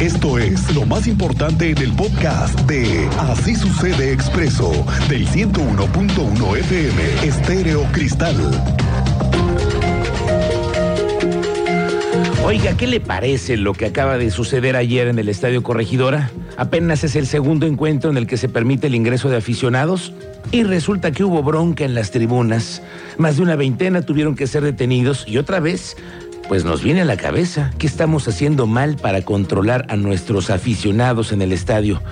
Esto es lo más importante en el podcast de Así sucede expreso del 101.1 FM Estéreo Cristal. Oiga, ¿qué le parece lo que acaba de suceder ayer en el Estadio Corregidora? Apenas es el segundo encuentro en el que se permite el ingreso de aficionados y resulta que hubo bronca en las tribunas. Más de una veintena tuvieron que ser detenidos y otra vez, pues nos viene a la cabeza. Qué estamos haciendo mal para controlar a nuestros aficionados en el estadio.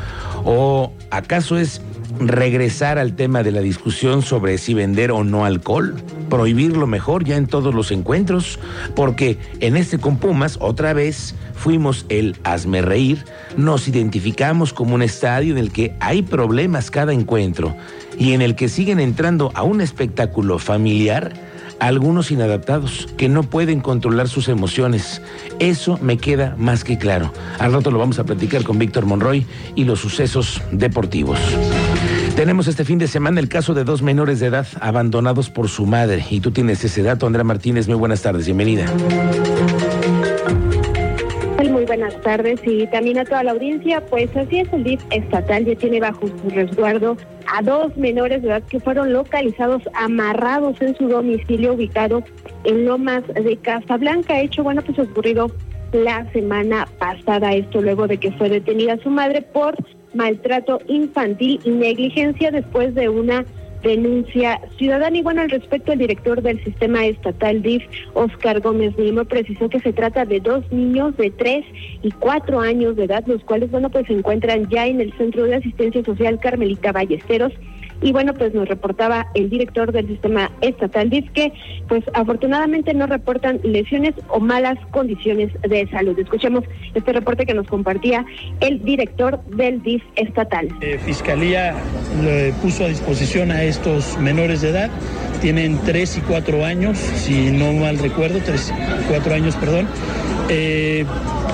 ¿O acaso es regresar al tema de la discusión sobre si vender o no alcohol, prohibirlo mejor ya en todos los encuentros, porque en este con Pumas otra vez fuimos el hazme reír, nos identificamos como un estadio en el que hay problemas cada encuentro y en el que siguen entrando a un espectáculo familiar algunos inadaptados que no pueden controlar sus emociones. Eso me queda más que claro. Al rato lo vamos a platicar con Víctor Monroy y los sucesos deportivos. Tenemos este fin de semana el caso de dos menores de edad abandonados por su madre. Y tú tienes ese dato, Andrea Martínez. Muy buenas tardes, bienvenida. Buenas tardes y también a toda la audiencia. Pues así es, el DIF estatal ya tiene bajo su resguardo a dos menores de edad que fueron localizados amarrados en su domicilio ubicado en Lomas de Casablanca. Hecho, bueno, pues ocurrido la semana pasada, esto luego de que fue detenida su madre por maltrato infantil y negligencia después de una denuncia ciudadana. Y bueno, al respecto, el director del sistema estatal DIF, Oscar Gómez Lima, precisó que se trata de dos niños de tres y cuatro años de edad, los cuales, bueno, pues se encuentran ya en el Centro de Asistencia Social Carmelita Ballesteros y bueno, pues nos reportaba el director del sistema estatal DIF que pues afortunadamente no reportan lesiones o malas condiciones de salud. Escuchemos este reporte que nos compartía el director del DIF estatal. Eh, Fiscalía le puso a disposición a estos menores de edad, tienen tres y cuatro años, si no mal recuerdo, tres y cuatro años, perdón. Eh,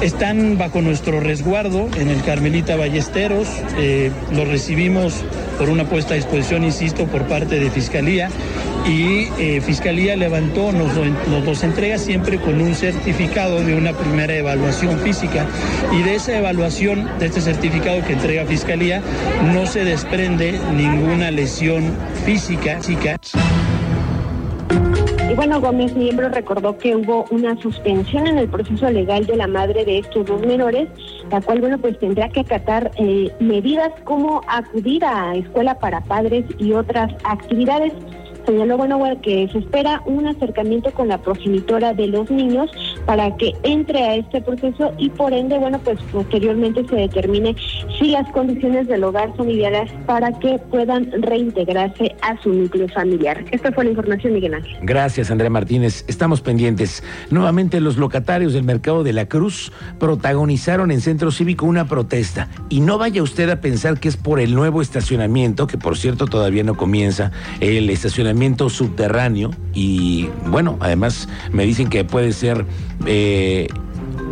están bajo nuestro resguardo en el Carmelita Ballesteros. Eh, los recibimos por una puesta a disposición, insisto, por parte de Fiscalía. Y eh, Fiscalía levantó, nos, nos los entrega siempre con un certificado de una primera evaluación física. Y de esa evaluación, de este certificado que entrega Fiscalía, no se desprende ninguna lesión física. Y bueno, Gómez Miembro recordó que hubo una suspensión en el proceso legal de la madre de estos dos menores, la cual, bueno, pues tendrá que acatar eh, medidas como acudir a escuela para padres y otras actividades. Señaló, bueno, que se espera un acercamiento con la progenitora de los niños para que entre a este proceso y por ende, bueno, pues posteriormente se determine si las condiciones del hogar son ideales para que puedan reintegrarse a su núcleo familiar. Esta fue la información, Miguel Ángel. Gracias, Andrea Martínez. Estamos pendientes. Nuevamente los locatarios del mercado de la Cruz protagonizaron en Centro Cívico una protesta. Y no vaya usted a pensar que es por el nuevo estacionamiento, que por cierto todavía no comienza, el estacionamiento subterráneo. Y bueno, además me dicen que puede ser eh,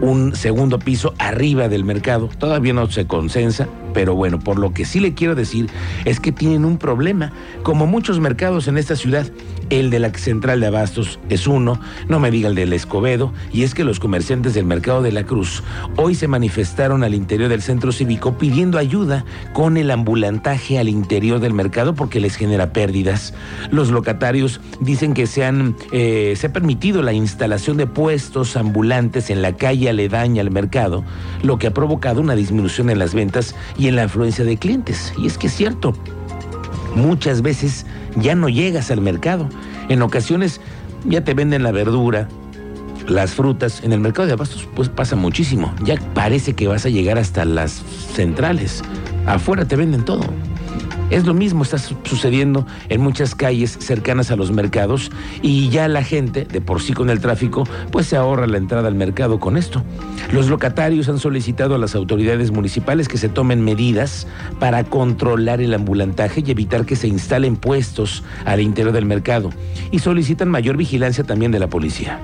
un segundo piso arriba del mercado. Todavía no se consensa, pero bueno, por lo que sí le quiero decir es que tienen un problema, como muchos mercados en esta ciudad. El de la central de Abastos es uno, no me diga el del Escobedo, y es que los comerciantes del mercado de la Cruz hoy se manifestaron al interior del centro cívico pidiendo ayuda con el ambulantaje al interior del mercado porque les genera pérdidas. Los locatarios dicen que se, han, eh, se ha permitido la instalación de puestos ambulantes en la calle aledaña al mercado, lo que ha provocado una disminución en las ventas y la afluencia de clientes. Y es que es cierto, muchas veces ya no llegas al mercado. En ocasiones ya te venden la verdura, las frutas. En el mercado de abastos pues pasa muchísimo. Ya parece que vas a llegar hasta las centrales. Afuera te venden todo. Es lo mismo, está sucediendo en muchas calles cercanas a los mercados y ya la gente, de por sí con el tráfico, pues se ahorra la entrada al mercado con esto. Los locatarios han solicitado a las autoridades municipales que se tomen medidas para controlar el ambulantaje y evitar que se instalen puestos al interior del mercado y solicitan mayor vigilancia también de la policía.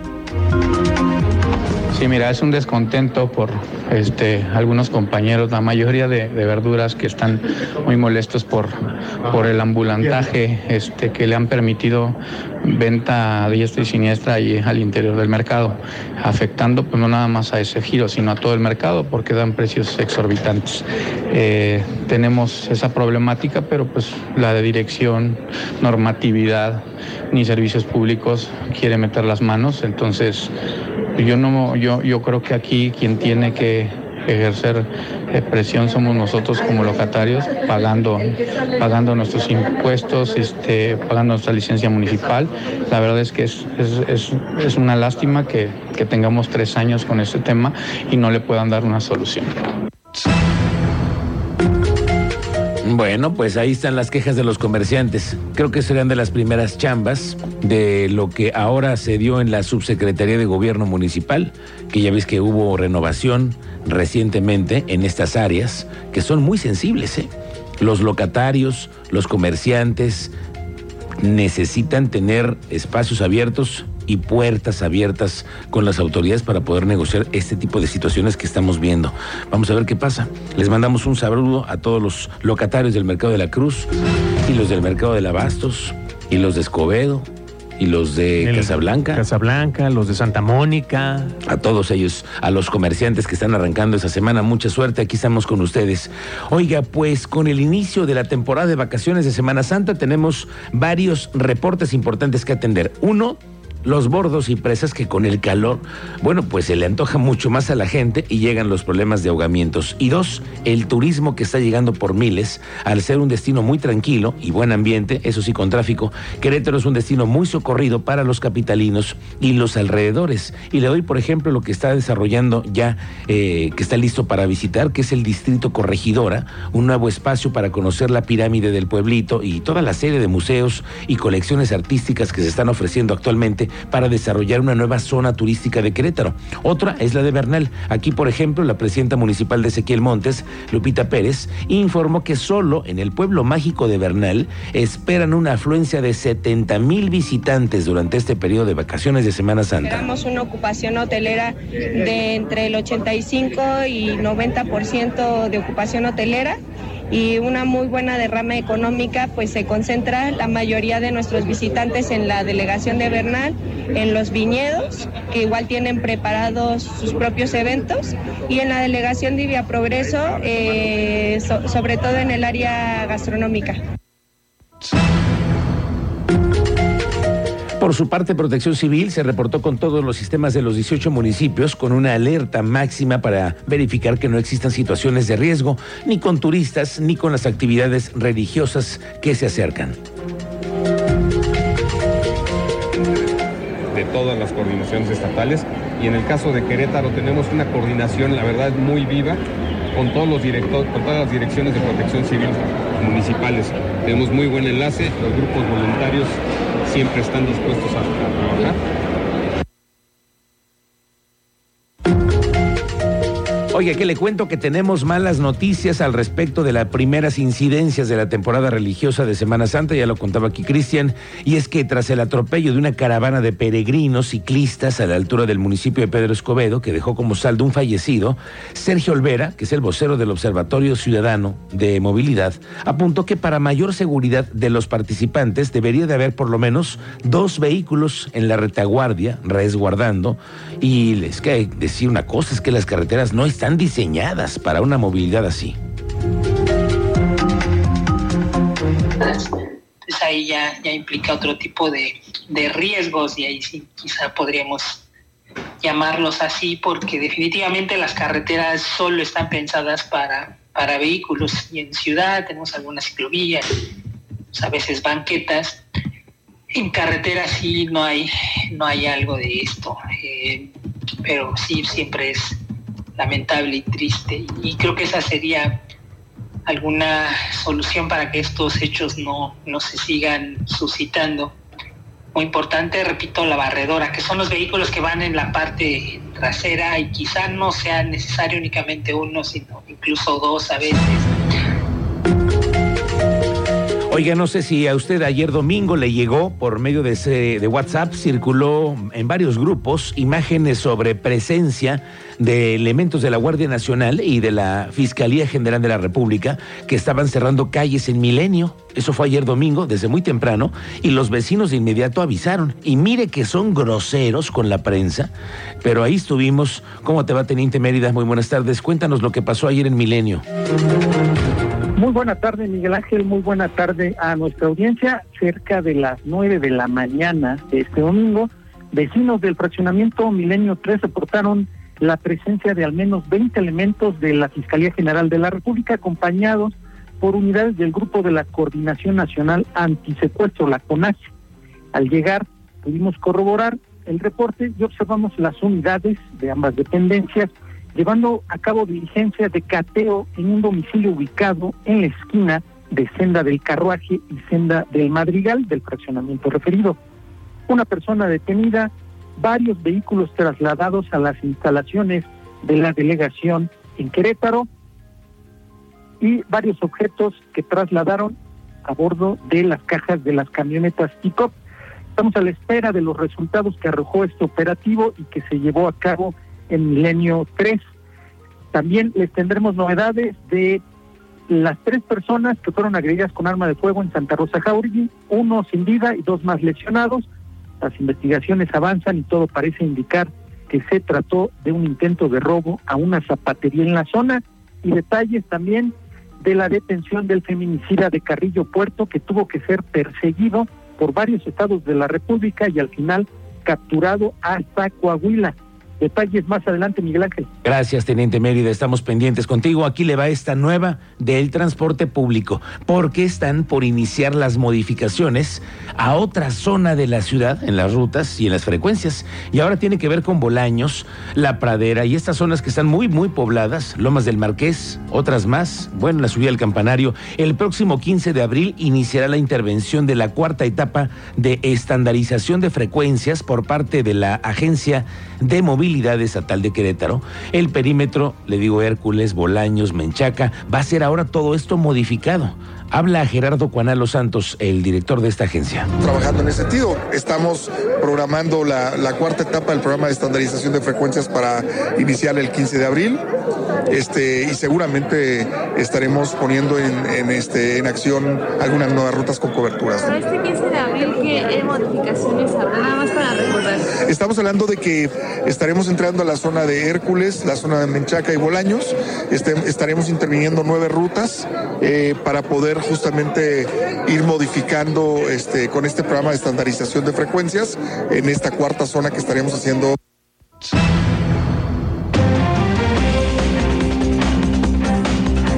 Sí, mira, es un descontento por este, algunos compañeros, la mayoría de, verduras que están muy molestos por, por el ambulantaje este, que le han permitido venta a diestra y siniestra y al interior del mercado, afectando pues, no nada más a ese giro, sino a todo el mercado porque dan precios exorbitantes. Eh, tenemos esa problemática, pero pues la de dirección, normatividad, ni servicios públicos quiere meter las manos, entonces yo no yo, yo creo que aquí quien tiene que ejercer eh, presión somos nosotros como locatarios, pagando, pagando nuestros impuestos, este, pagando nuestra licencia municipal. La verdad es que es, es, es una lástima que, que tengamos tres años con este tema y no le puedan dar una solución. Bueno, pues ahí están las quejas de los comerciantes. Creo que serán de las primeras chambas de lo que ahora se dio en la Subsecretaría de Gobierno Municipal, que ya ves que hubo renovación recientemente en estas áreas, que son muy sensibles. ¿eh? Los locatarios, los comerciantes necesitan tener espacios abiertos y puertas abiertas con las autoridades para poder negociar este tipo de situaciones que estamos viendo. Vamos a ver qué pasa. Les mandamos un saludo a todos los locatarios del Mercado de la Cruz y los del Mercado de Abastos y los de Escobedo y los de Casablanca. Casablanca, los de Santa Mónica. A todos ellos, a los comerciantes que están arrancando esa semana, mucha suerte, aquí estamos con ustedes. Oiga, pues con el inicio de la temporada de vacaciones de Semana Santa tenemos varios reportes importantes que atender. Uno, los bordos y presas que con el calor, bueno, pues se le antoja mucho más a la gente y llegan los problemas de ahogamientos. Y dos, el turismo que está llegando por miles, al ser un destino muy tranquilo y buen ambiente, eso sí con tráfico, Querétaro es un destino muy socorrido para los capitalinos y los alrededores. Y le doy, por ejemplo, lo que está desarrollando ya, eh, que está listo para visitar, que es el Distrito Corregidora, un nuevo espacio para conocer la pirámide del pueblito y toda la serie de museos y colecciones artísticas que se están ofreciendo actualmente para desarrollar una nueva zona turística de Querétaro. Otra es la de Bernal. Aquí, por ejemplo, la presidenta municipal de Ezequiel Montes, Lupita Pérez, informó que solo en el pueblo mágico de Bernal esperan una afluencia de 70 mil visitantes durante este periodo de vacaciones de Semana Santa. Esperamos una ocupación hotelera de entre el 85 y 90% de ocupación hotelera y una muy buena derrama económica, pues se concentra la mayoría de nuestros visitantes en la delegación de Bernal, en los viñedos, que igual tienen preparados sus propios eventos, y en la delegación de Via Progreso, eh, sobre todo en el área gastronómica. Por su parte, Protección Civil se reportó con todos los sistemas de los 18 municipios con una alerta máxima para verificar que no existan situaciones de riesgo, ni con turistas, ni con las actividades religiosas que se acercan. De todas las coordinaciones estatales y en el caso de Querétaro tenemos una coordinación, la verdad, muy viva con todos los directores, con todas las direcciones de protección civil municipales. Tenemos muy buen enlace, los grupos voluntarios siempre están dispuestos a, trabajar Oye, que le cuento que tenemos malas noticias al respecto de las primeras incidencias de la temporada religiosa de Semana Santa, ya lo contaba aquí Cristian, y es que tras el atropello de una caravana de peregrinos ciclistas a la altura del municipio de Pedro Escobedo, que dejó como saldo un fallecido, Sergio Olvera, que es el vocero del Observatorio Ciudadano de Movilidad, apuntó que para mayor seguridad de los participantes debería de haber por lo menos dos vehículos en la retaguardia, resguardando, y les que decir una cosa, es que las carreteras no están están diseñadas para una movilidad así. Pues ahí ya, ya implica otro tipo de, de riesgos y ahí sí quizá podríamos llamarlos así porque definitivamente las carreteras solo están pensadas para, para vehículos y en ciudad tenemos algunas ciclovías, pues, a veces banquetas. En carretera sí no hay, no hay algo de esto, eh, pero sí siempre es lamentable y triste. Y creo que esa sería alguna solución para que estos hechos no, no se sigan suscitando. Muy importante, repito, la barredora, que son los vehículos que van en la parte trasera y quizá no sea necesario únicamente uno, sino incluso dos a veces Oiga, no sé si a usted ayer domingo le llegó por medio de, ese, WhatsApp, circuló en varios grupos imágenes sobre presencia de elementos de la Guardia Nacional y de la Fiscalía General de la República que estaban cerrando calles en Milenio. Eso fue ayer domingo, desde muy temprano, y los vecinos de inmediato avisaron. Y mire que son groseros con la prensa, pero ahí estuvimos. ¿Cómo te va, Teniente Mérida? Muy buenas tardes. Cuéntanos lo que pasó ayer en Milenio. Muy buena tarde, Miguel Ángel. Muy buena tarde a nuestra audiencia. Cerca de las nueve de la mañana de este domingo, vecinos del fraccionamiento Milenio 3 reportaron la presencia de al menos 20 elementos de la Fiscalía General de la República, acompañados por unidades del Grupo de la Coordinación Nacional Antisecuestro, la CONACE. Al llegar, pudimos corroborar el reporte y observamos las unidades de ambas dependencias llevando a cabo diligencias de cateo en un domicilio ubicado en la esquina de Senda del Carruaje y Senda del Madrigal del fraccionamiento referido. Una persona detenida, varios vehículos trasladados a las instalaciones de la delegación en Querétaro y varios objetos que trasladaron a bordo de las cajas de las camionetas pick Estamos a la espera de los resultados que arrojó este operativo y que se llevó a cabo en Milenio 3. También les tendremos novedades de las tres personas que fueron agredidas con arma de fuego en Santa Rosa Jauregui, uno sin vida y dos más lesionados. Las investigaciones avanzan y todo parece indicar que se trató de un intento de robo a una zapatería en la zona y detalles también de la detención del feminicida de Carrillo Puerto que tuvo que ser perseguido por varios estados de la República y al final capturado hasta Coahuila. Detalles más adelante, Miguel Ángel. Gracias, Teniente Mérida. Estamos pendientes contigo. Aquí le va esta nueva del transporte público, porque están por iniciar las modificaciones a otra zona de la ciudad, en las rutas y en las frecuencias. Y ahora tiene que ver con Bolaños, La Pradera y estas zonas que están muy, muy pobladas, Lomas del Marqués, otras más. Bueno, la subida al campanario. El próximo 15 de abril iniciará la intervención de la cuarta etapa de estandarización de frecuencias por parte de la Agencia de Movilidad Estatal de Querétaro. El perímetro, le digo Hércules, Bolaños, Menchaca, va a ser ahora todo esto modificado. Habla Gerardo Cuanalo Santos, el director de esta agencia. Trabajando en ese sentido, estamos programando la, la, cuarta etapa del programa de estandarización de frecuencias para iniciar el 15 de abril. Este, y seguramente estaremos poniendo en, en, este, en acción algunas nuevas rutas con coberturas. Para este 15 de abril, ¿qué modificaciones habrá? Nada más para. Hablando de que estaremos entrando a la zona de Hércules, la zona de Menchaca y Bolaños. Este, estaremos interviniendo nueve rutas eh, para poder justamente ir modificando este, con este programa de estandarización de frecuencias en esta cuarta zona que estaremos haciendo.